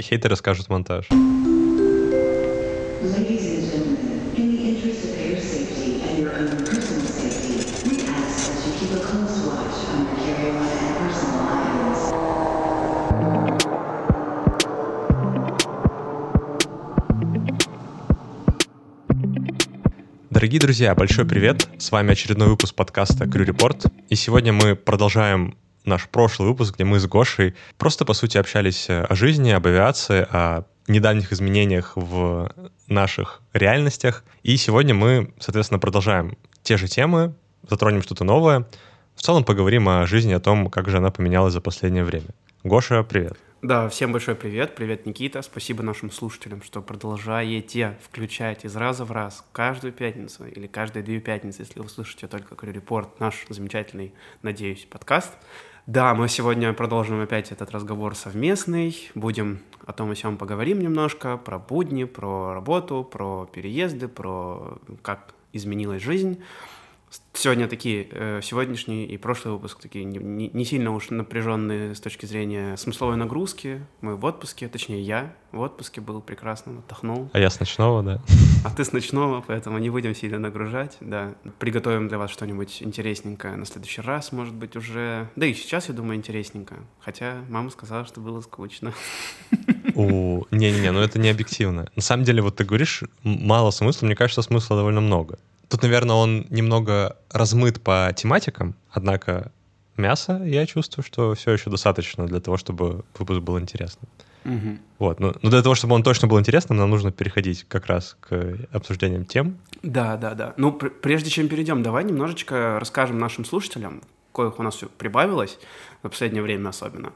Хейтеры скажут монтаж. Дорогие друзья, большой привет! С вами очередной выпуск подкаста Крю Report. И сегодня мы продолжаем наш прошлый выпуск, где мы с Гошей просто, по сути, общались э, о жизни, об авиации, о недавних изменениях в наших реальностях. И сегодня мы, соответственно, продолжаем те же темы, затронем что-то новое. В целом поговорим о жизни, о том, как же она поменялась за последнее время. Гоша, привет. Да, всем большой привет. Привет, Никита. Спасибо нашим слушателям, что продолжаете включать из раза в раз каждую пятницу или каждые две пятницы, если вы слышите только Крю-репорт, наш замечательный, надеюсь, подкаст. Да, мы сегодня продолжим опять этот разговор совместный. Будем о том и сём поговорим немножко, про будни, про работу, про переезды, про как изменилась жизнь сегодня такие, э, сегодняшний и прошлый выпуск такие не, не сильно уж напряженные с точки зрения смысловой нагрузки. Мы в отпуске, точнее я в отпуске был прекрасно, отдохнул. А я с ночного, да. А ты с ночного, поэтому не будем сильно нагружать, да. Приготовим для вас что-нибудь интересненькое на следующий раз, может быть, уже... Да и сейчас, я думаю, интересненько. Хотя мама сказала, что было скучно. У, не-не-не, ну это не объективно. На самом деле, вот ты говоришь, мало смысла, мне кажется, смысла довольно много. Тут, наверное, он немного размыт по тематикам, однако мясо, я чувствую, что все еще достаточно для того, чтобы выпуск был интересным. Угу. Вот, но, но для того, чтобы он точно был интересным, нам нужно переходить как раз к обсуждениям тем. Да, да, да. Ну, пр- прежде чем перейдем, давай немножечко расскажем нашим слушателям, коих у нас все прибавилось в последнее время особенно.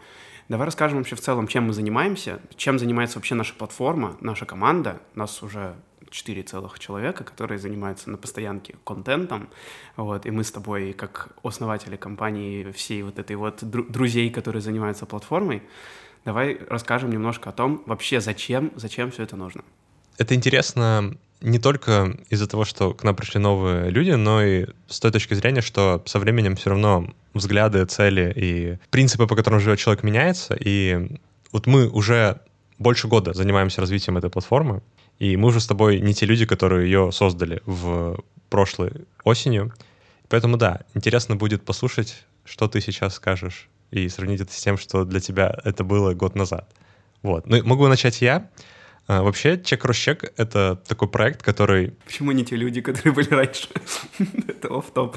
Давай расскажем вообще в целом, чем мы занимаемся, чем занимается вообще наша платформа, наша команда. Нас уже четыре целых человека, которые занимаются на постоянке контентом, вот, и мы с тобой, как основатели компании, всей вот этой вот друзей, которые занимаются платформой, давай расскажем немножко о том, вообще зачем, зачем все это нужно. Это интересно не только из-за того, что к нам пришли новые люди, но и с той точки зрения, что со временем все равно взгляды, цели и принципы, по которым живет человек, меняются. И вот мы уже больше года занимаемся развитием этой платформы, и мы уже с тобой не те люди, которые ее создали в прошлой осенью. Поэтому да, интересно будет послушать, что ты сейчас скажешь, и сравнить это с тем, что для тебя это было год назад. Вот. Ну, могу начать я. А, вообще, чек чек — это такой проект, который... Почему не те люди, которые были раньше? это оф топ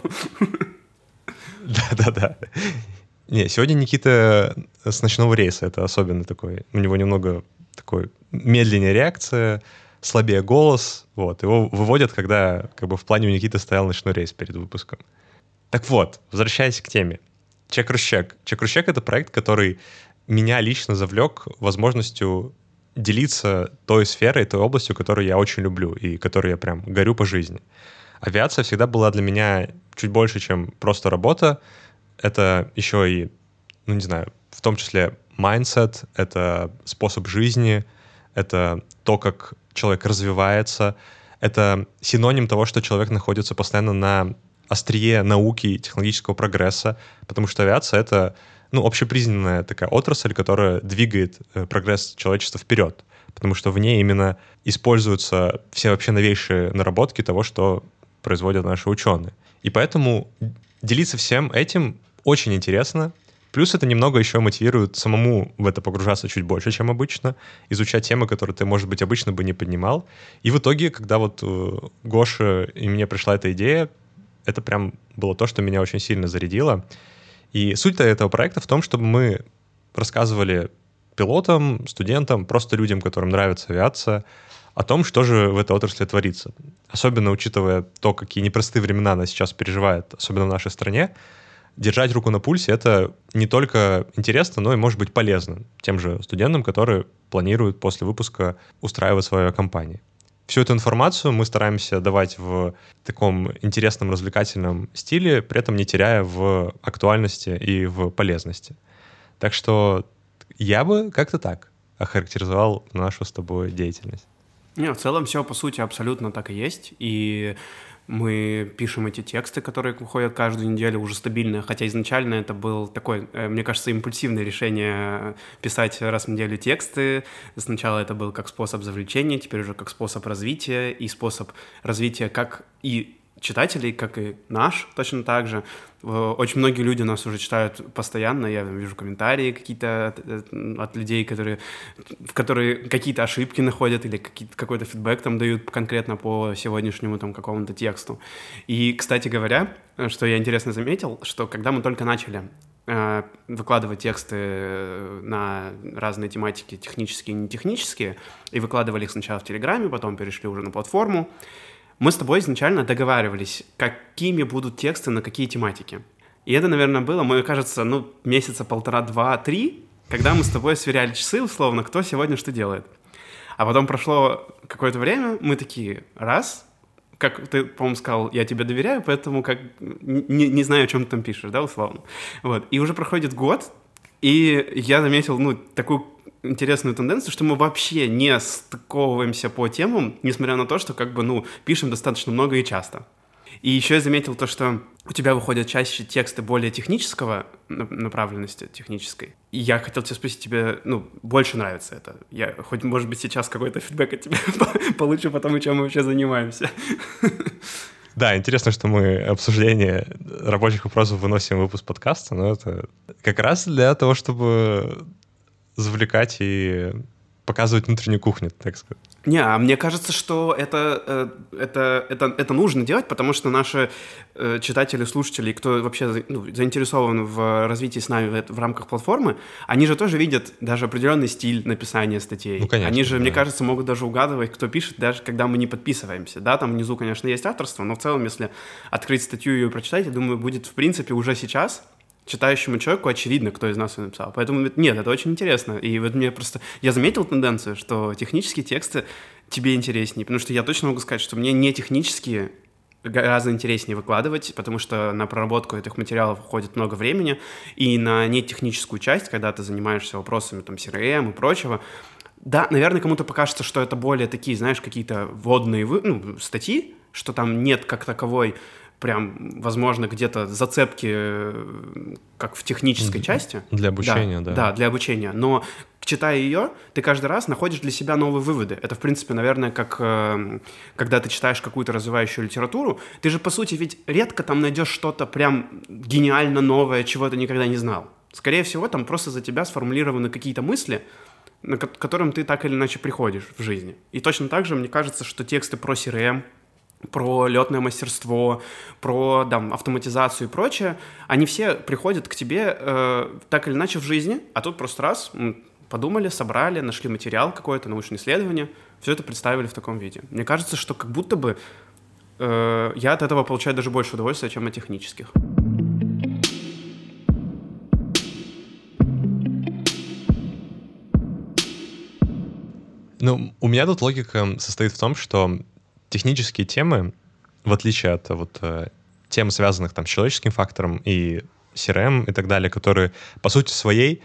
Да-да-да. Не, сегодня Никита с ночного рейса. Это особенно такой... У него немного такой медленная реакция, слабее голос, вот, его выводят, когда как бы в плане у Никиты стоял ночной рейс перед выпуском. Так вот, возвращаясь к теме. Чек-рущек. Чек-рущек — это проект, который меня лично завлек возможностью делиться той сферой, той областью, которую я очень люблю и которой я прям горю по жизни. Авиация всегда была для меня чуть больше, чем просто работа. Это еще и, ну не знаю, в том числе mindset, это способ жизни, это то, как человек развивается. Это синоним того, что человек находится постоянно на острие науки и технологического прогресса, потому что авиация — это ну, общепризнанная такая отрасль, которая двигает э, прогресс человечества вперед, потому что в ней именно используются все вообще новейшие наработки того, что производят наши ученые. И поэтому делиться всем этим очень интересно, Плюс это немного еще мотивирует самому в это погружаться чуть больше, чем обычно, изучать темы, которые ты, может быть, обычно бы не поднимал. И в итоге, когда вот э, Гоша и мне пришла эта идея, это прям было то, что меня очень сильно зарядило. И суть этого проекта в том, чтобы мы рассказывали пилотам, студентам, просто людям, которым нравится авиация, о том, что же в этой отрасли творится. Особенно учитывая то, какие непростые времена она сейчас переживает, особенно в нашей стране, держать руку на пульсе — это не только интересно, но и может быть полезно тем же студентам, которые планируют после выпуска устраивать свою компанию. Всю эту информацию мы стараемся давать в таком интересном, развлекательном стиле, при этом не теряя в актуальности и в полезности. Так что я бы как-то так охарактеризовал нашу с тобой деятельность. Не, в целом все, по сути, абсолютно так и есть. И Мы пишем эти тексты, которые выходят каждую неделю, уже стабильно, хотя изначально это был такой, э, мне кажется, импульсивное решение писать раз в неделю тексты. Сначала это был как способ завлечения, теперь уже как способ развития и способ развития как и читателей, как и наш, точно так же. Очень многие люди нас уже читают постоянно, я вижу комментарии какие-то от, э, от людей, которые, в которые какие-то ошибки находят или какой-то фидбэк там дают конкретно по сегодняшнему там какому-то тексту. И, кстати говоря, что я интересно заметил, что когда мы только начали э, выкладывать тексты э, на разные тематики, технические и нетехнические, и выкладывали их сначала в Телеграме, потом перешли уже на платформу, мы с тобой изначально договаривались, какими будут тексты на какие тематики. И это, наверное, было, мне кажется, ну, месяца полтора, два, три, когда мы с тобой сверяли часы, условно, кто сегодня что делает. А потом прошло какое-то время, мы такие, раз, как ты, по-моему, сказал, я тебе доверяю, поэтому как не, не знаю, о чем ты там пишешь, да, условно. Вот. И уже проходит год, и я заметил, ну, такую интересную тенденцию, что мы вообще не стыковываемся по темам, несмотря на то, что как бы, ну, пишем достаточно много и часто. И еще я заметил то, что у тебя выходят чаще тексты более технического направленности, технической. И я хотел тебя спросить, тебе, ну, больше нравится это? Я хоть, может быть, сейчас какой-то фидбэк от тебя получу по тому, чем мы вообще занимаемся. Да, интересно, что мы обсуждение рабочих вопросов выносим в выпуск подкаста, но это как раз для того, чтобы завлекать и показывать внутреннюю кухню, так сказать. Не, а мне кажется, что это, э, это, это, это нужно делать, потому что наши э, читатели, слушатели, кто вообще ну, заинтересован в развитии с нами в, в рамках платформы, они же тоже видят даже определенный стиль написания статей. Ну, конечно, они же, да. мне кажется, могут даже угадывать, кто пишет, даже когда мы не подписываемся. Да, там внизу, конечно, есть авторство, но в целом, если открыть статью и ее прочитать, я думаю, будет, в принципе, уже сейчас читающему человеку очевидно, кто из нас ее написал. Поэтому нет, это очень интересно. И вот мне просто... Я заметил тенденцию, что технические тексты тебе интереснее, потому что я точно могу сказать, что мне не технические гораздо интереснее выкладывать, потому что на проработку этих материалов уходит много времени, и на нетехническую часть, когда ты занимаешься вопросами там CRM и прочего, да, наверное, кому-то покажется, что это более такие, знаешь, какие-то вводные вы, ну, статьи, что там нет как таковой прям, возможно, где-то зацепки, э, как в технической части. Для обучения, да. Да, да для обучения. Но читая ее, ты каждый раз находишь для себя новые выводы. Это, в принципе, наверное, как э, когда ты читаешь какую-то развивающую литературу, ты же, по сути, ведь редко там найдешь что-то прям гениально новое, чего ты никогда не знал. Скорее всего, там просто за тебя сформулированы какие-то мысли, к которым ты так или иначе приходишь в жизни. И точно так же, мне кажется, что тексты про CRM, про летное мастерство, про там, автоматизацию и прочее, они все приходят к тебе э, так или иначе в жизни, а тут просто раз подумали, собрали, нашли материал какой-то, научное исследование, все это представили в таком виде. Мне кажется, что как будто бы э, я от этого получаю даже больше удовольствия, чем от технических. Ну, у меня тут логика состоит в том, что технические темы, в отличие от вот э, тем, связанных там с человеческим фактором и CRM и так далее, которые по сути своей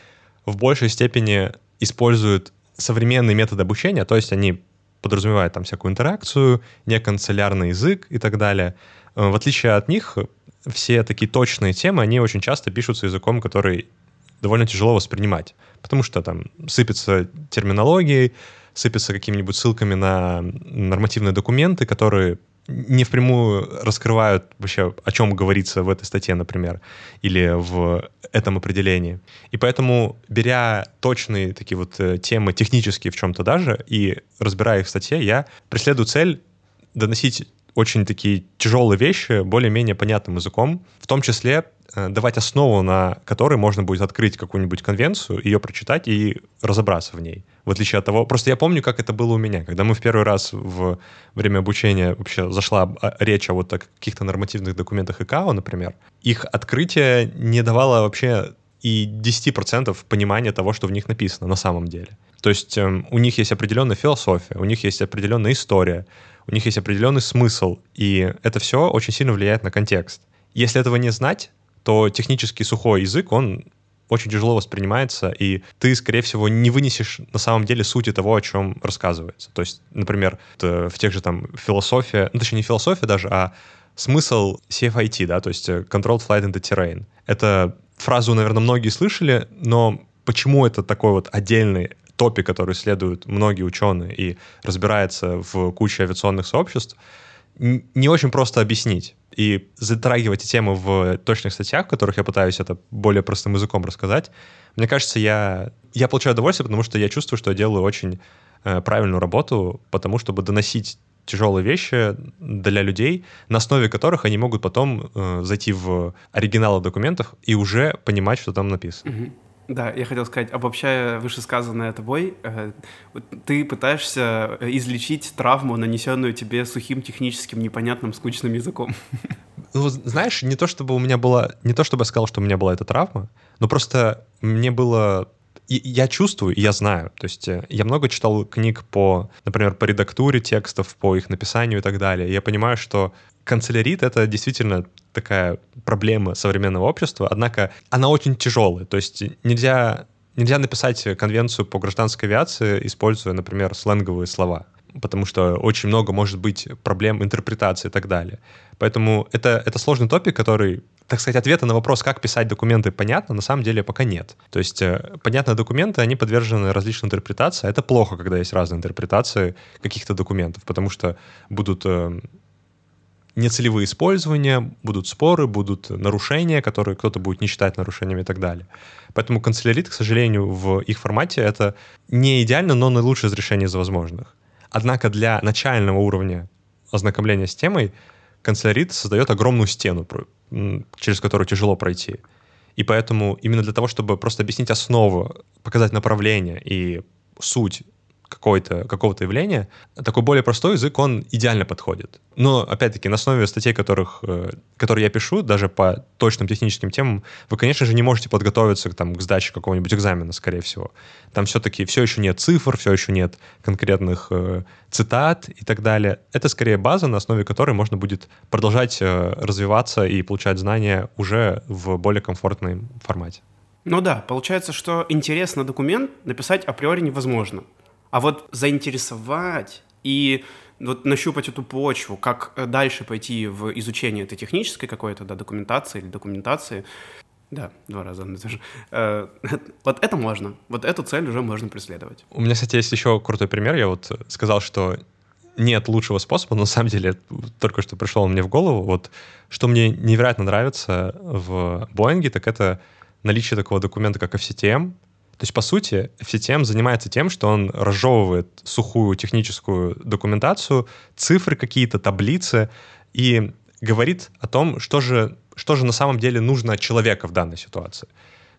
в большей степени используют современные методы обучения, то есть они подразумевают там всякую интеракцию, неканцелярный язык и так далее. Э, в отличие от них, все такие точные темы, они очень часто пишутся языком, который довольно тяжело воспринимать, потому что там сыпется терминологией, сыпется какими-нибудь ссылками на нормативные документы, которые не впрямую раскрывают вообще, о чем говорится в этой статье, например, или в этом определении. И поэтому, беря точные такие вот э, темы, технические в чем-то даже, и разбирая их в статье, я преследую цель доносить очень такие тяжелые вещи более-менее понятным языком, в том числе э, давать основу, на которой можно будет открыть какую-нибудь конвенцию, ее прочитать и разобраться в ней. В отличие от того, просто я помню, как это было у меня, когда мы в первый раз в время обучения вообще зашла а, речь о вот каких-то нормативных документах ИКАО, например, их открытие не давало вообще и 10% понимания того, что в них написано на самом деле. То есть э, у них есть определенная философия, у них есть определенная история, у них есть определенный смысл, и это все очень сильно влияет на контекст. Если этого не знать, то технический сухой язык, он очень тяжело воспринимается, и ты, скорее всего, не вынесешь на самом деле сути того, о чем рассказывается. То есть, например, в тех же там философия, ну, точнее, не философия даже, а смысл CFIT, да, то есть э, Controlled Flight in the Terrain. Это фразу, наверное, многие слышали, но почему это такой вот отдельный топик, который исследуют многие ученые и разбирается в куче авиационных сообществ, не очень просто объяснить. И затрагивать эти темы в точных статьях, в которых я пытаюсь это более простым языком рассказать, мне кажется, я, я получаю удовольствие, потому что я чувствую, что я делаю очень э, правильную работу, потому чтобы доносить тяжелые вещи для людей, на основе которых они могут потом э, зайти в оригиналы документов и уже понимать, что там написано. Угу. Да, я хотел сказать, обобщая вышесказанное тобой, э, ты пытаешься э, излечить травму, нанесенную тебе сухим, техническим, непонятным, скучным языком. Ну, знаешь, не то чтобы у меня была, не то чтобы я сказал, что у меня была эта травма, но просто мне было я чувствую, я знаю. То есть э, я много читал книг по, например, по редактуре текстов, по их написанию и так далее. Я понимаю, что канцелярит — это действительно такая проблема современного общества, однако она очень тяжелая. То есть нельзя, нельзя написать конвенцию по гражданской авиации, используя, например, сленговые слова потому что очень много может быть проблем интерпретации и так далее. Поэтому это, это сложный топик, который, так сказать, ответа на вопрос, как писать документы, понятно, на самом деле пока нет. То есть, э, понятно, документы, они подвержены различным интерпретациям. Это плохо, когда есть разные интерпретации каких-то документов, потому что будут э, нецелевые использования, будут споры, будут нарушения, которые кто-то будет не считать нарушениями и так далее. Поэтому канцелярит, к сожалению, в их формате это не идеально, но наилучшее из решений из возможных. Однако для начального уровня ознакомления с темой канцелярит создает огромную стену, через которую тяжело пройти. И поэтому именно для того, чтобы просто объяснить основу, показать направление и суть какого-то какого явления, такой более простой язык, он идеально подходит. Но, опять-таки, на основе статей, которых, э, которые я пишу, даже по точным техническим темам, вы, конечно же, не можете подготовиться там, к сдаче какого-нибудь экзамена, скорее всего. Там все-таки все еще нет цифр, все еще нет конкретных э, цитат и так далее. Это скорее база, на основе которой можно будет продолжать э, развиваться и получать знания уже в более комфортном формате. Ну да, получается, что интерес на документ написать априори невозможно. А вот заинтересовать и вот нащупать эту почву, как э, дальше пойти в изучение этой технической какой-то да, документации или документации, да, два раза даже. Э, вот это можно. Вот эту цель уже можно преследовать. У меня, кстати, есть еще крутой пример. Я вот сказал, что нет лучшего способа, но на самом деле только что пришло мне в голову. Вот что мне невероятно нравится в Боинге, так это наличие такого документа, как FCTM, то есть, по сути, FCTM занимается тем, что он разжевывает сухую техническую документацию, цифры какие-то, таблицы, и говорит о том, что же, что же на самом деле нужно от человека в данной ситуации.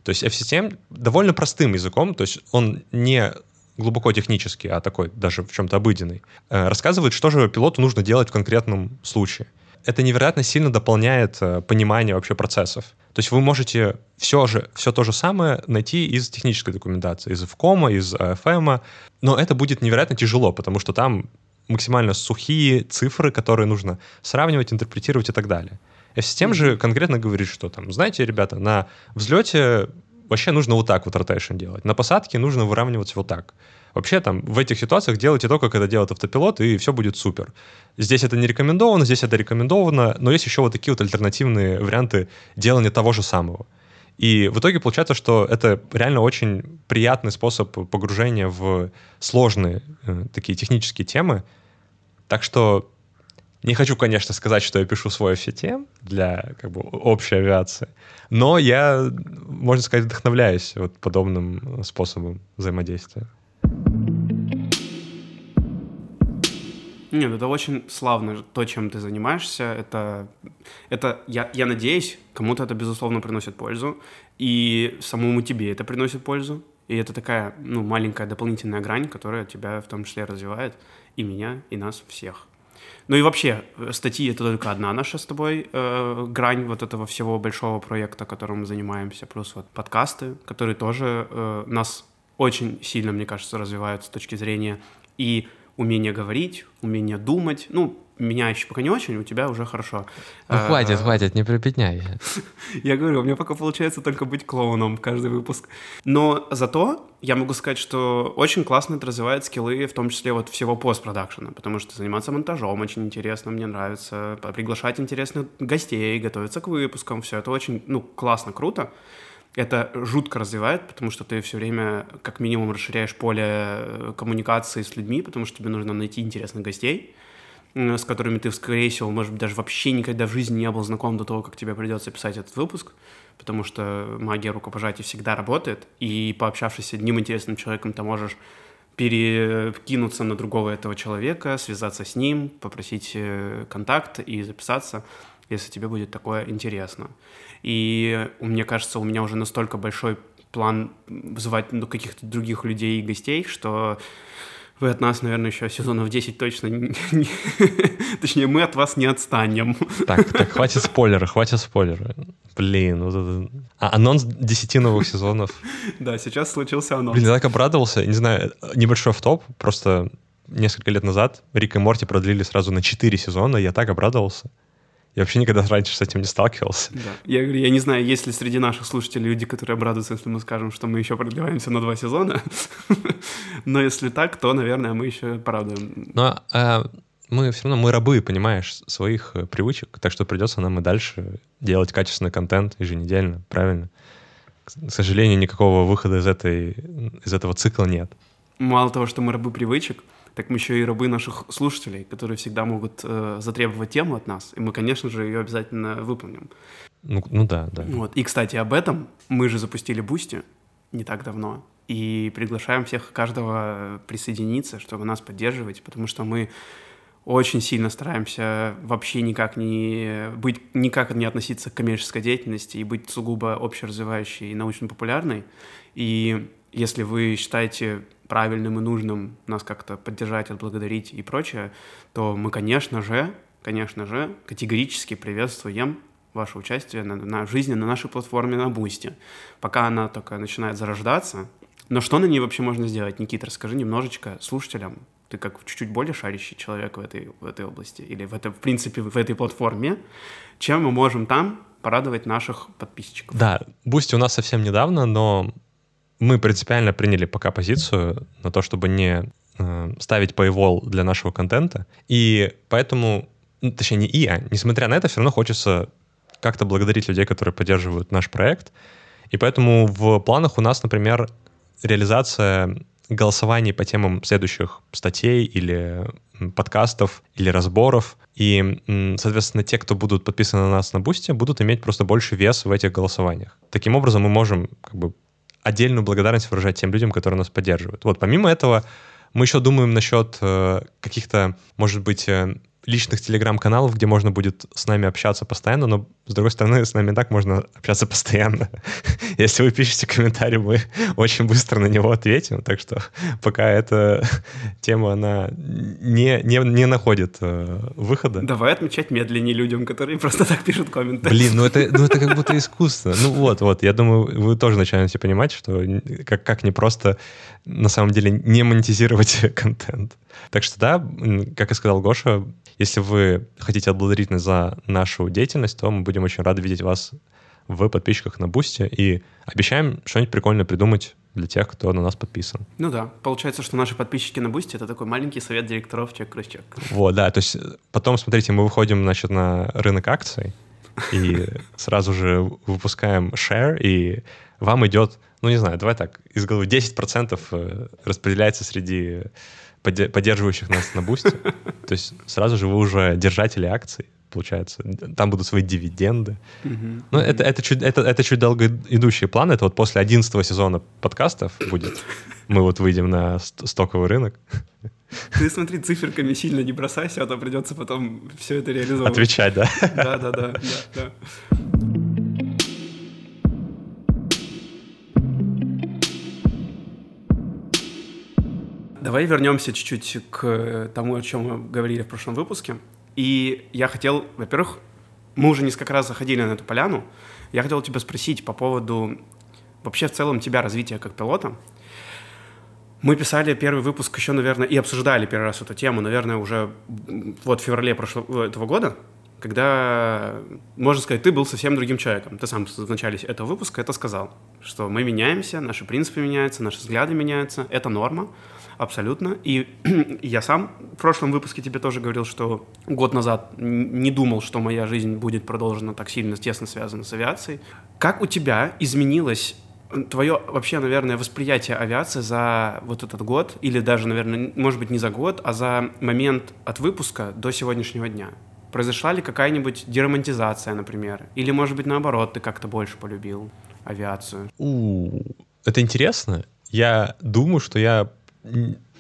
То есть FCTM довольно простым языком, то есть он не глубоко технический, а такой даже в чем-то обыденный, э, рассказывает, что же пилоту нужно делать в конкретном случае это невероятно сильно дополняет э, понимание вообще процессов. То есть вы можете все же, все то же самое найти из технической документации, из FCOM, из AFM, но это будет невероятно тяжело, потому что там максимально сухие цифры, которые нужно сравнивать, интерпретировать и так далее. F-систем же конкретно говорит, что там, знаете, ребята, на взлете вообще нужно вот так вот ротейшн делать, на посадке нужно выравниваться вот так. Вообще там в этих ситуациях делайте то, как это делает автопилот, и все будет супер. Здесь это не рекомендовано, здесь это рекомендовано, но есть еще вот такие вот альтернативные варианты делания того же самого. И в итоге получается, что это реально очень приятный способ погружения в сложные э, такие технические темы. Так что не хочу, конечно, сказать, что я пишу свой FCTM для как бы, общей авиации, но я, можно сказать, вдохновляюсь вот подобным способом взаимодействия. Нет, это очень славно, то, чем ты занимаешься. Это, это я, я надеюсь, кому-то это, безусловно, приносит пользу. И самому тебе это приносит пользу. И это такая, ну, маленькая дополнительная грань, которая тебя в том числе развивает. И меня, и нас всех. Ну и вообще, статьи — это только одна наша с тобой э, грань вот этого всего большого проекта, которым мы занимаемся. Плюс вот подкасты, которые тоже э, нас очень сильно, мне кажется, развивают с точки зрения и умение говорить, умение думать. Ну, меня еще пока не очень, у тебя уже хорошо. Ну, хватит, хватит, не припятняй. Я говорю, у меня пока получается только быть клоуном каждый выпуск. Но зато я могу сказать, что очень классно это развивает скиллы, в том числе вот всего постпродакшена, потому что заниматься монтажом очень интересно, мне нравится, приглашать интересных гостей, готовиться к выпускам, все это очень, ну, классно, круто. Это жутко развивает, потому что ты все время как минимум расширяешь поле э, коммуникации с людьми, потому что тебе нужно найти интересных гостей, с которыми ты, скорее всего, может быть, даже вообще никогда в жизни не был знаком до того, как тебе придется писать этот выпуск, потому что магия рукопожатия всегда работает, и пообщавшись с одним интересным человеком, ты можешь перекинуться на другого этого человека, связаться с ним, попросить э, контакт и записаться, если тебе будет такое интересно. И мне кажется, у меня уже настолько большой план вызывать ну, каких-то других людей и гостей, что вы от нас, наверное, еще сезонов 10 точно не... Точнее, мы от вас не отстанем. Так, так, хватит спойлера, хватит спойлера. Блин, вот это... А, анонс 10 новых сезонов. Да, сейчас случился анонс. Блин, я так обрадовался. Не знаю, небольшой в топ просто несколько лет назад Рик и Морти продлили сразу на 4 сезона, я так обрадовался. Я вообще никогда раньше с этим не сталкивался. Да. Я говорю, я не знаю, есть ли среди наших слушателей люди, которые обрадуются, если мы скажем, что мы еще продлеваемся на два сезона. Но если так, то, наверное, мы еще порадуем. Но а, мы все равно, мы рабы, понимаешь, своих э, привычек, так что придется нам и дальше делать качественный контент еженедельно, правильно? К сожалению, никакого выхода из, этой, из этого цикла нет. Мало того, что мы рабы привычек, так мы еще и рабы наших слушателей, которые всегда могут э, затребовать тему от нас, и мы, конечно же, ее обязательно выполним. Ну, ну да, да. Вот. И, кстати, об этом мы же запустили Boosty не так давно, и приглашаем всех, каждого присоединиться, чтобы нас поддерживать, потому что мы очень сильно стараемся вообще никак не быть, никак не относиться к коммерческой деятельности и быть сугубо общеразвивающей и научно-популярной. И если вы считаете правильным и нужным нас как-то поддержать, отблагодарить и прочее, то мы, конечно же, конечно же, категорически приветствуем ваше участие на, на жизни на нашей платформе на Boosty. Пока она только начинает зарождаться. Но что на ней вообще можно сделать? Никита, расскажи немножечко слушателям. Ты как чуть-чуть более шарящий человек в этой, в этой области или в, это, в принципе в этой платформе. Чем мы можем там порадовать наших подписчиков? Да, Boosty у нас совсем недавно, но мы принципиально приняли пока позицию на то, чтобы не э, ставить paywall для нашего контента. И поэтому, ну, точнее, не и, а несмотря на это, все равно хочется как-то благодарить людей, которые поддерживают наш проект. И поэтому в планах у нас, например, реализация голосований по темам следующих статей или подкастов или разборов. И, соответственно, те, кто будут подписаны на нас на Бусте, будут иметь просто больше вес в этих голосованиях. Таким образом, мы можем как бы отдельную благодарность выражать тем людям, которые нас поддерживают. Вот помимо этого, мы еще думаем насчет э, каких-то, может быть, э, личных телеграм-каналов, где можно будет с нами общаться постоянно, но, с другой стороны, с нами так можно общаться постоянно. Если вы пишете комментарий, мы очень быстро на него ответим, так что пока эта тема, она не, не, не находит э, выхода. Давай отмечать медленнее людям, которые просто так пишут комменты. Блин, ну это, ну это как будто искусство. Ну вот, вот, я думаю, вы тоже начинаете понимать, что как, как не просто на самом деле не монетизировать контент. Так что да, как и сказал Гоша, если вы хотите отблагодарить нас за нашу деятельность, то мы будем очень рады видеть вас в подписчиках на Бусте и обещаем что-нибудь прикольное придумать для тех, кто на нас подписан. Ну да, получается, что наши подписчики на Бусте — это такой маленький совет директоров чек крыс чек. Вот, да, то есть потом, смотрите, мы выходим, значит, на рынок акций и сразу же выпускаем share, и вам идет, ну не знаю, давай так, из головы 10% э, распределяется среди поддерживающих нас на бусте. То есть сразу же вы уже держатели акций, получается. Там будут свои дивиденды. Ну, это, это, чуть, это, это чуть долго идущий план. Это вот после 11 сезона подкастов будет. Мы вот выйдем на стоковый рынок. Ты смотри, циферками сильно не бросайся, а то придется потом все это реализовать. Отвечать, да? Да, да, да. да. Давай вернемся чуть-чуть к тому, о чем мы говорили в прошлом выпуске. И я хотел, во-первых, мы уже несколько раз заходили на эту поляну. Я хотел тебя спросить по поводу вообще в целом тебя развития как пилота. Мы писали первый выпуск еще, наверное, и обсуждали первый раз эту тему, наверное, уже вот в феврале прошлого этого года, когда, можно сказать, ты был совсем другим человеком. Ты сам в начале этого выпуска это сказал, что мы меняемся, наши принципы меняются, наши взгляды меняются, это норма, абсолютно. И я сам в прошлом выпуске тебе тоже говорил, что год назад не думал, что моя жизнь будет продолжена так сильно, тесно связана с авиацией. Как у тебя изменилось твое вообще, наверное, восприятие авиации за вот этот год, или даже, наверное, может быть, не за год, а за момент от выпуска до сегодняшнего дня? Произошла ли какая-нибудь деромантизация, например? Или, может быть, наоборот, ты как-то больше полюбил авиацию? У, это интересно. Я думаю, что я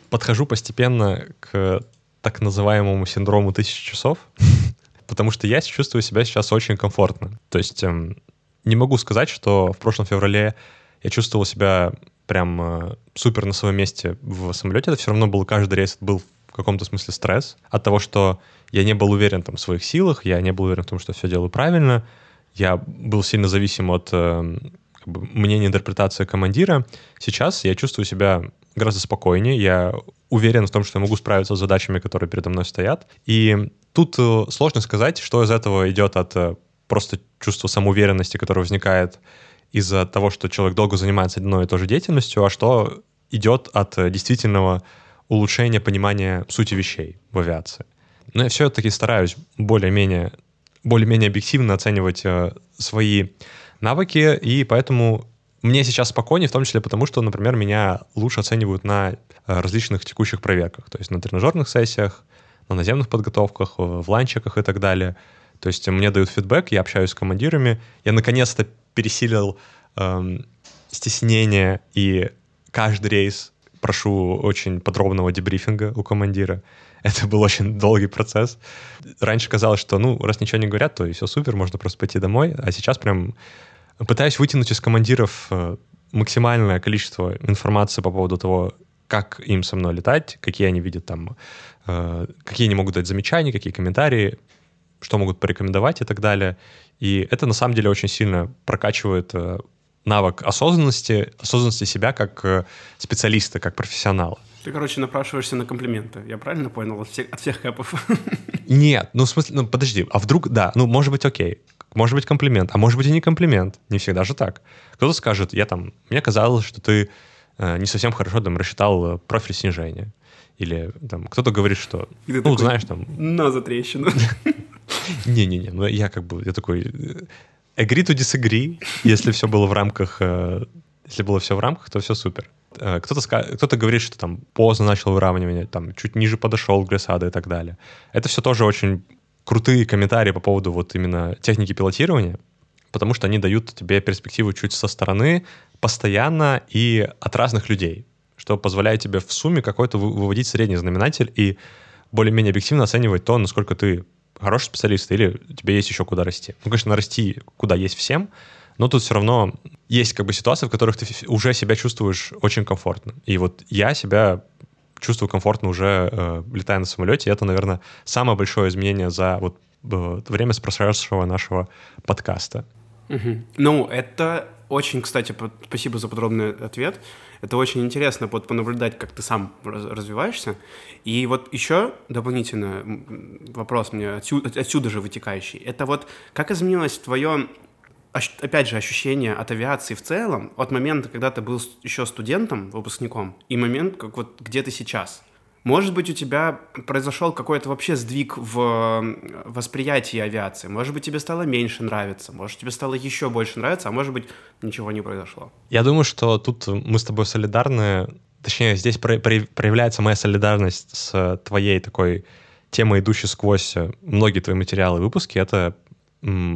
подхожу постепенно к так называемому синдрому тысячи часов, потому что я чувствую себя сейчас очень комфортно. То есть эм, не могу сказать, что в прошлом феврале я чувствовал себя прям э, супер на своем месте в самолете. Это все равно был каждый рейс был в каком-то смысле стресс от того, что я не был уверен там, в своих силах, я не был уверен в том, что все делаю правильно, я был сильно зависим от э, как бы, мнения интерпретации командира. Сейчас я чувствую себя гораздо спокойнее, я уверен в том, что я могу справиться с задачами, которые передо мной стоят. И тут э, сложно сказать, что из этого идет от э, просто чувства самоуверенности, которое возникает из-за того, что человек долго занимается одной и той же деятельностью, а что идет от э, действительного улучшения понимания сути вещей в авиации. Но я все-таки стараюсь более-менее более-менее объективно оценивать свои навыки, и поэтому мне сейчас спокойнее, в том числе потому, что, например, меня лучше оценивают на э, различных текущих проверках, то есть на тренажерных сессиях, на наземных подготовках, в ланчиках и так далее. То есть мне дают фидбэк, я общаюсь с командирами, я наконец-то пересилил эм, стеснение и каждый рейс прошу очень подробного дебрифинга у командира. Это был очень долгий процесс. Раньше казалось, что, ну, раз ничего не говорят, то и все супер, можно просто пойти домой. А сейчас прям пытаюсь вытянуть из командиров э, максимальное количество информации по поводу того, как им со мной летать, какие они видят там, э, какие они могут дать замечания, какие комментарии, что могут порекомендовать и так далее. И это на самом деле очень сильно прокачивает э, навык осознанности, осознанности себя как специалиста, как профессионала. Ты, короче, напрашиваешься на комплименты. Я правильно понял от всех, от всех кэпов? Нет, ну в смысле, ну подожди, а вдруг, да, ну может быть окей, может быть комплимент, а может быть и не комплимент, не всегда же так. Кто-то скажет, я там, мне казалось, что ты э, не совсем хорошо там рассчитал э, профиль снижения. Или там кто-то говорит, что, ну, такой, знаешь, там... На затрещину. Не-не-не, ну я как бы, я такой э, agree to disagree, если все было в рамках, э, если было все в рамках, то все супер. Э, кто-то, кто-то говорит, что там поздно начал выравнивание, там чуть ниже подошел к глиссаду и так далее. Это все тоже очень крутые комментарии по поводу вот именно техники пилотирования, потому что они дают тебе перспективу чуть со стороны, постоянно и от разных людей, что позволяет тебе в сумме какой-то выводить средний знаменатель и более-менее объективно оценивать то, насколько ты хороший специалист или тебе есть еще куда расти. Ну, конечно, расти куда есть всем, но тут все равно есть как бы ситуации, в которых ты уже себя чувствуешь очень комфортно. И вот я себя чувствую комфортно уже э, летая на самолете. И это, наверное, самое большое изменение за вот э, время прошедшего нашего подкаста. Угу. Ну, это очень, кстати, спасибо за подробный ответ. Это очень интересно вот понаблюдать, как ты сам развиваешься. И вот еще дополнительно вопрос мне отсюда, отсюда же вытекающий. Это вот как изменилось твое опять же, ощущение от авиации в целом, от момента, когда ты был еще студентом, выпускником, и момент, как вот где ты сейчас. Может быть, у тебя произошел какой-то вообще сдвиг в восприятии авиации. Может быть, тебе стало меньше нравиться. Может, тебе стало еще больше нравиться, а может быть, ничего не произошло. Я думаю, что тут мы с тобой солидарны. Точнее, здесь проявляется моя солидарность с твоей такой темой, идущей сквозь многие твои материалы и выпуски. Это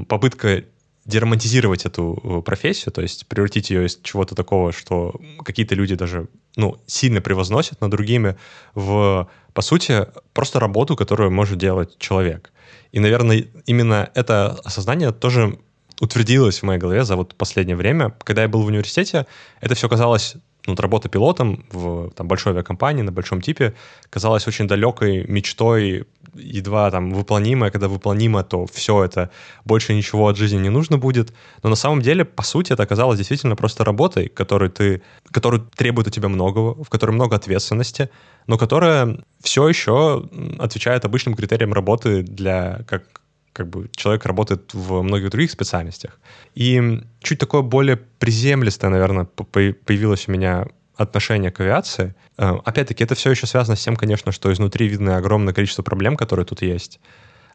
попытка деромантизировать эту э, профессию, то есть превратить ее из чего-то такого, что какие-то люди даже ну, сильно превозносят над другими, в, по сути, просто работу, которую может делать человек. И, наверное, именно это осознание тоже утвердилось в моей голове за вот последнее время. Когда я был в университете, это все казалось ну, вот работа пилотом в там, большой авиакомпании на большом типе казалась очень далекой мечтой едва там выполнимое, когда выполнимо, то все это, больше ничего от жизни не нужно будет. Но на самом деле, по сути, это оказалось действительно просто работой, которой ты, которую требует у тебя многого, в которой много ответственности, но которая все еще отвечает обычным критериям работы для, как, как бы человек работает в многих других специальностях. И чуть такое более приземлистое, наверное, появилось у меня отношение к авиации. Э, опять-таки, это все еще связано с тем, конечно, что изнутри видно огромное количество проблем, которые тут есть,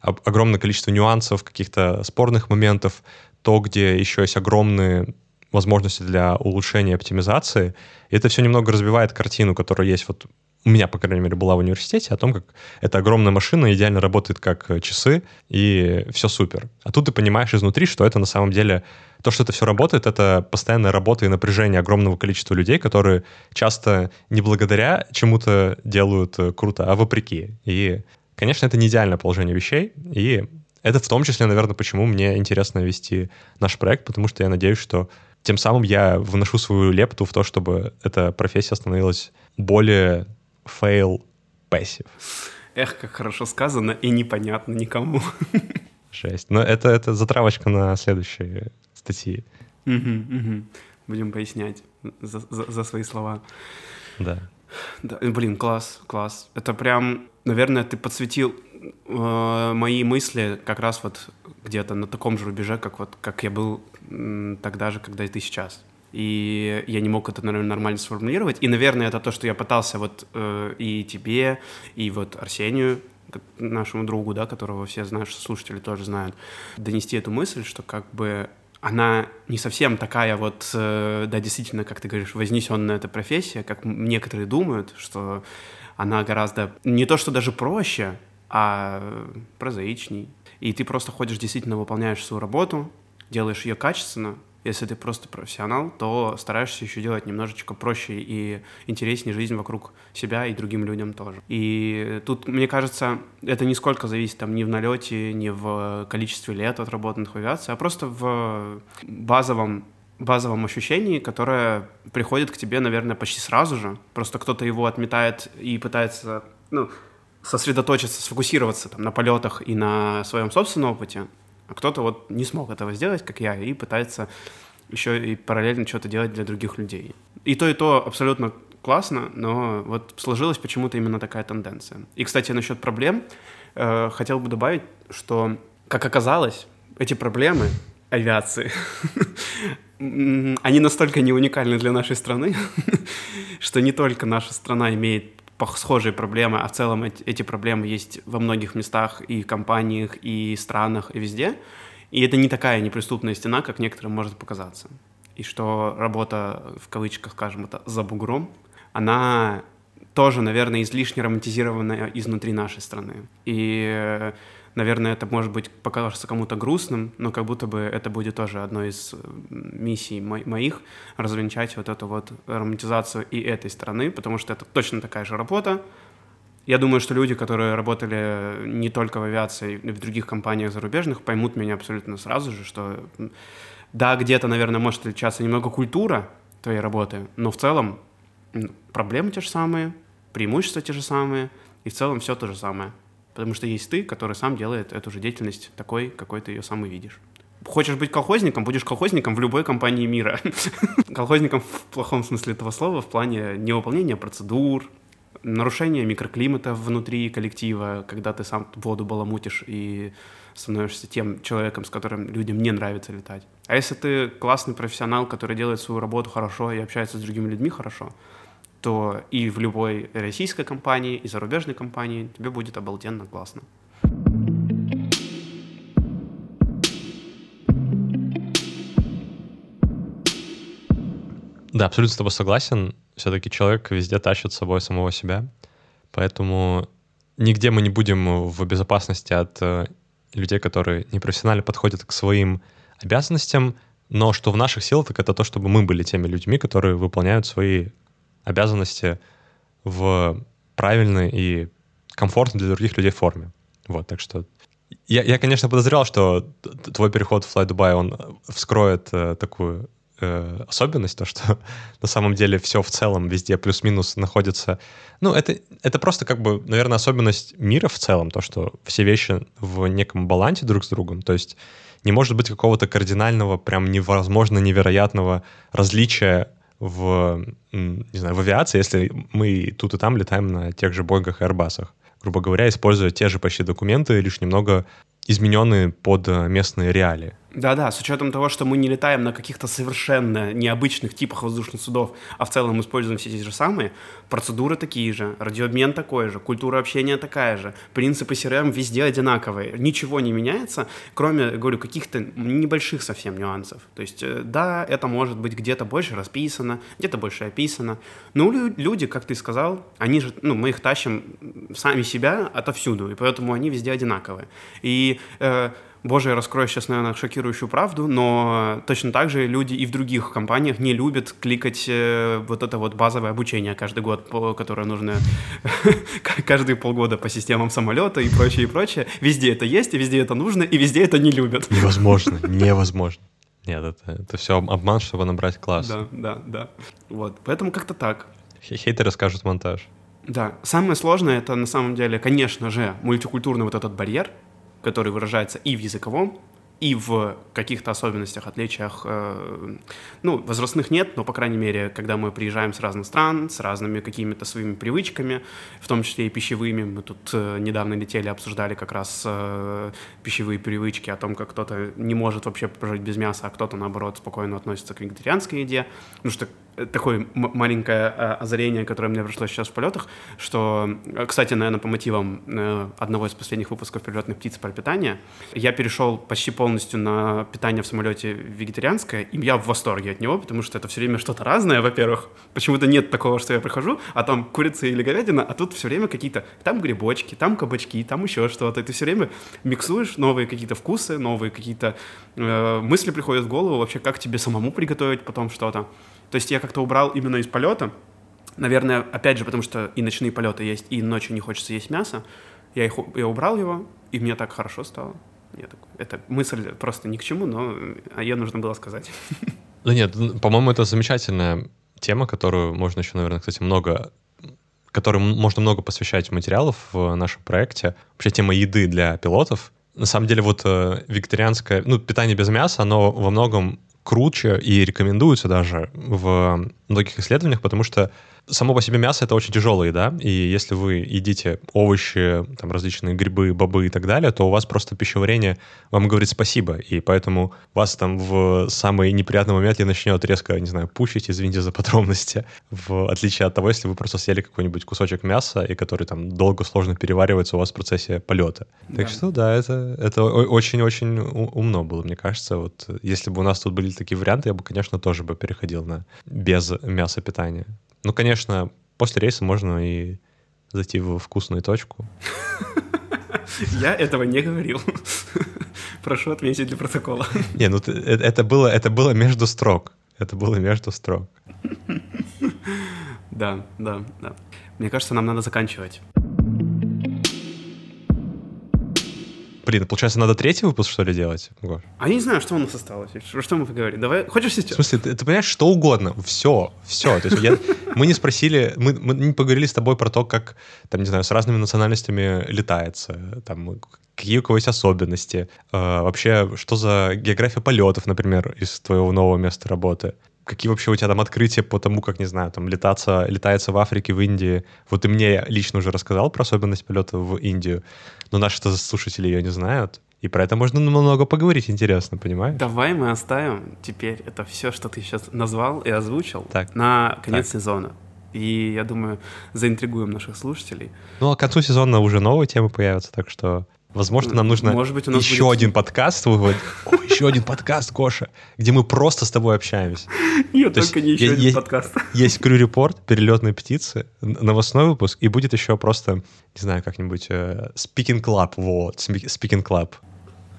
огромное количество нюансов, каких-то спорных моментов, то, где еще есть огромные возможности для улучшения оптимизации. И это все немного разбивает картину, которая есть вот у меня, по крайней мере, была в университете, о том, как эта огромная машина идеально работает как э, часы, и все супер. А тут ты понимаешь изнутри, что это на самом деле... То, что это все работает, это постоянная работа и напряжение огромного количества людей, которые часто не благодаря чему-то делают э, круто, а вопреки. И, конечно, это не идеальное положение вещей, и это в том числе, наверное, почему мне интересно вести наш проект, потому что я надеюсь, что тем самым я вношу свою лепту в то, чтобы эта профессия становилась более fail passive. Эх, как хорошо сказано и непонятно никому. Жесть. Но это, это затравочка на следующие статьи. Угу, угу. Будем пояснять за, за, за свои слова. Да. да. Блин, класс, класс. Это прям, наверное, ты подсветил э, мои мысли как раз вот где-то на таком же рубеже, как вот как я был тогда же, когда и ты сейчас и я не мог это, наверное, нормально сформулировать. И, наверное, это то, что я пытался вот э, и тебе, и вот Арсению, нашему другу, да, которого все наши слушатели тоже знают, донести эту мысль, что как бы она не совсем такая вот, э, да, действительно, как ты говоришь, вознесенная эта профессия, как некоторые думают, что она гораздо не то, что даже проще, а прозаичней. И ты просто ходишь, действительно выполняешь свою работу, делаешь ее качественно, если ты просто профессионал, то стараешься еще делать немножечко проще и интереснее жизнь вокруг себя и другим людям тоже. И тут, мне кажется, это нисколько зависит там ни в налете, ни в количестве лет отработанных авиации, а просто в базовом базовом ощущении, которое приходит к тебе, наверное, почти сразу же. Просто кто-то его отметает и пытается, ну, сосредоточиться, сфокусироваться там, на полетах и на своем собственном опыте, кто-то вот не смог этого сделать, как я, и пытается еще и параллельно что-то делать для других людей. И то, и то абсолютно классно, но вот сложилась почему-то именно такая тенденция. И, кстати, насчет проблем э, хотел бы добавить, что, как оказалось, эти проблемы авиации, они настолько не уникальны для нашей страны, что не только наша страна имеет схожие проблемы, а в целом эти, проблемы есть во многих местах и компаниях, и странах, и везде. И это не такая неприступная стена, как некоторым может показаться. И что работа, в кавычках, скажем, это за бугром, она тоже, наверное, излишне романтизированная изнутри нашей страны. И Наверное, это может быть покажется кому-то грустным, но как будто бы это будет тоже одной из э, миссий мо- моих развенчать вот эту вот романтизацию и этой страны, потому что это точно такая же работа. Я думаю, что люди, которые работали не только в авиации, и в других компаниях зарубежных, поймут меня абсолютно сразу же, что да, где-то, наверное, может отличаться немного культура твоей работы, но в целом проблемы те же самые, преимущества те же самые, и в целом все то же самое. Потому что есть ты, который сам делает эту же деятельность такой, какой ты ее сам и видишь. Хочешь быть колхозником, будешь колхозником в любой компании мира. колхозником в плохом смысле этого слова, в плане невыполнения процедур, нарушения микроклимата внутри коллектива, когда ты сам воду баламутишь и становишься тем человеком, с которым людям не нравится летать. А если ты классный профессионал, который делает свою работу хорошо и общается с другими людьми хорошо, то и в любой российской компании, и зарубежной компании тебе будет обалденно классно. Да, абсолютно с тобой согласен. Все-таки человек везде тащит с собой самого себя. Поэтому нигде мы не будем в безопасности от э, людей, которые непрофессионально подходят к своим обязанностям. Но что в наших силах, так это то, чтобы мы были теми людьми, которые выполняют свои обязанности в правильной и комфортной для других людей форме. Вот, так что я, я, конечно, подозревал, что твой переход в Fly Dubai, он вскроет э, такую э, особенность, то, что на самом деле все в целом везде плюс-минус находится... Ну, это, это просто как бы, наверное, особенность мира в целом, то, что все вещи в неком балансе друг с другом. То есть не может быть какого-то кардинального, прям невозможно невероятного различия в, не знаю, в авиации, если мы тут и там летаем на тех же Боингах и Арбасах. Грубо говоря, используя те же почти документы, лишь немного измененные под местные реалии. Да-да, с учетом того, что мы не летаем на каких-то совершенно необычных типах воздушных судов, а в целом используем все те же самые, процедуры такие же, радиообмен такой же, культура общения такая же, принципы CRM везде одинаковые, ничего не меняется, кроме, говорю, каких-то небольших совсем нюансов. То есть, э, да, это может быть где-то больше расписано, где-то больше описано, но люди, как ты сказал, они же, ну, мы их тащим сами себя отовсюду, и поэтому они везде одинаковые. И э, Боже, я раскрою сейчас, наверное, шокирующую правду, но точно так же люди и в других компаниях не любят кликать э, вот это вот базовое обучение каждый год, которое нужно каждые полгода по системам самолета и прочее, и прочее. Везде это есть, и везде это нужно, и везде это не любят. Невозможно, невозможно. Нет, это, это все обман, чтобы набрать класс. Да, да, да. Вот, поэтому как-то так. Хейтеры скажут монтаж. Да, самое сложное это на самом деле, конечно же, мультикультурный вот этот барьер, который выражается и в языковом, и в каких-то особенностях, отличиях, э, ну, возрастных нет, но, по крайней мере, когда мы приезжаем с разных стран, с разными какими-то своими привычками, в том числе и пищевыми, мы тут э, недавно летели, обсуждали как раз э, пищевые привычки, о том, как кто-то не может вообще прожить без мяса, а кто-то, наоборот, спокойно относится к вегетарианской еде, потому что такое маленькое э, озарение, которое мне пришло сейчас в полетах, что, э, кстати, наверное, по мотивам э, одного из последних выпусков «Перелетных птиц» про питание, я перешел почти полностью на питание в самолете вегетарианское, и я в восторге от него, потому что это все время что-то разное, во-первых. Почему-то нет такого, что я прихожу, а там курица или говядина, а тут все время какие-то, там грибочки, там кабачки, там еще что-то. И ты все время миксуешь новые какие-то вкусы, новые какие-то э, мысли приходят в голову, вообще, как тебе самому приготовить потом что-то. То есть я как-то убрал именно из полета, наверное, опять же, потому что и ночные полеты есть, и ночью не хочется есть мясо, я, их, я убрал его, и мне так хорошо стало. Я так, это мысль просто ни к чему, но ее нужно было сказать. Да нет, по-моему, это замечательная тема, которую можно еще, наверное, кстати, много которой можно много посвящать материалов в нашем проекте. Вообще тема еды для пилотов. На самом деле вот э, вегетарианское, ну, питание без мяса, оно во многом круче и рекомендуется даже в многих исследованиях, потому что само по себе мясо — это очень тяжелая еда, и если вы едите овощи, там, различные грибы, бобы и так далее, то у вас просто пищеварение вам говорит спасибо, и поэтому вас там в самый неприятный момент начнет резко, не знаю, пучить, извините за подробности, в отличие от того, если вы просто съели какой-нибудь кусочек мяса, и который там долго, сложно переваривается у вас в процессе полета. Да. Так что да, это, это очень-очень умно было, мне кажется. Вот если бы у нас тут были такие варианты, я бы, конечно, тоже бы переходил на без мяса питания. Ну, конечно, после рейса можно и зайти в вкусную точку. Я этого не говорил. Прошу отметить для протокола. Не, ну э, это было, это было между строк. Это было между строк. Да, да, да. Мне кажется, нам надо заканчивать. Блин, получается, надо третий выпуск, что ли, делать? Гош? А я не знаю, что у нас осталось. Что, мы поговорим? Давай, хочешь сейчас? В смысле, ты, ты понимаешь, что угодно. Все, все. То есть я, мы не спросили, мы, мы не поговорили с тобой про то, как, там, не знаю, с разными национальностями летается, там, какие у кого есть особенности, э, вообще, что за география полетов, например, из твоего нового места работы какие вообще у тебя там открытия по тому, как, не знаю, там летаться, летается в Африке, в Индии. Вот ты мне лично уже рассказал про особенность полета в Индию, но наши-то слушатели ее не знают. И про это можно много поговорить, интересно, понимаешь? Давай мы оставим теперь это все, что ты сейчас назвал и озвучил, так. на конец так. сезона. И я думаю, заинтригуем наших слушателей. Ну, а к концу сезона уже новые темы появятся, так что Возможно, нам нужно Может быть, у нас еще будет... один подкаст выводить. О, еще один подкаст, Коша, где мы просто с тобой общаемся. Нет, То только не еще один подкаст. Есть Крю Репорт, перелетные птицы, новостной выпуск, и будет еще просто, не знаю, как-нибудь э, Speaking Club, вот, Speaking Club.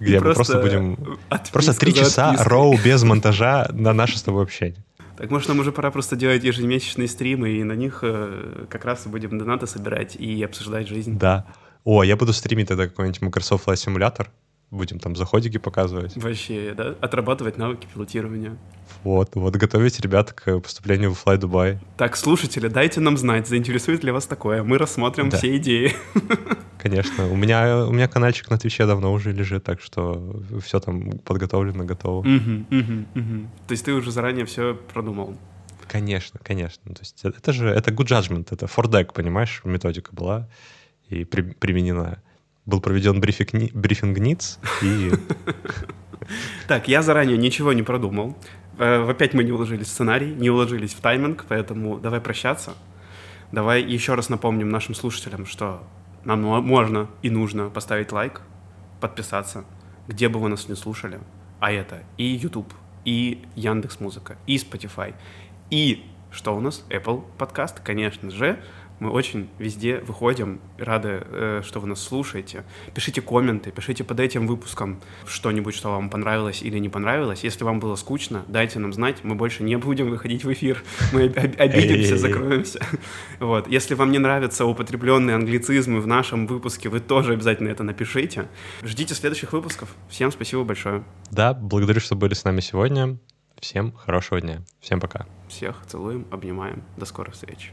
Где мы просто будем... Просто три часа роу без монтажа на наше с тобой общение. Так может нам уже пора просто делать ежемесячные стримы, и на них э, как раз и будем донаты собирать и обсуждать жизнь. Да. О, я буду стримить тогда какой-нибудь Microsoft Flight Simulator Будем там заходики показывать. Вообще, да? Отрабатывать навыки пилотирования. Вот, вот, готовить ребят к поступлению в Fly Dubai. Так, слушатели, дайте нам знать, заинтересует ли вас такое. Мы рассмотрим да. все идеи. Конечно. У меня, у меня каналчик на Твиче давно уже лежит, так что все там подготовлено, готово. Угу, угу, угу. То есть ты уже заранее все продумал? Конечно, конечно. То есть это же это good judgment, это deck, понимаешь, методика была и при, применена. Был проведен брифинг, брифинг НИЦ и... Так, я заранее ничего не продумал. Э, опять мы не уложились в сценарий, не уложились в тайминг, поэтому давай прощаться. Давай еще раз напомним нашим слушателям, что нам можно и нужно поставить лайк, подписаться, где бы вы нас не слушали. А это и YouTube, и Яндекс Музыка, и Spotify, и что у нас? Apple подкаст, конечно же. Мы очень везде выходим, рады, э, что вы нас слушаете. Пишите комменты, пишите под этим выпуском что-нибудь, что вам понравилось или не понравилось. Если вам было скучно, дайте нам знать, мы больше не будем выходить в эфир. Мы обидимся, закроемся. Вот. Если вам не нравятся употребленные англицизмы в нашем выпуске, вы тоже обязательно это напишите. Ждите следующих выпусков. Всем спасибо большое. Да, благодарю, что были с нами сегодня. Всем хорошего дня. Всем пока. Всех целуем, обнимаем. До скорых встреч.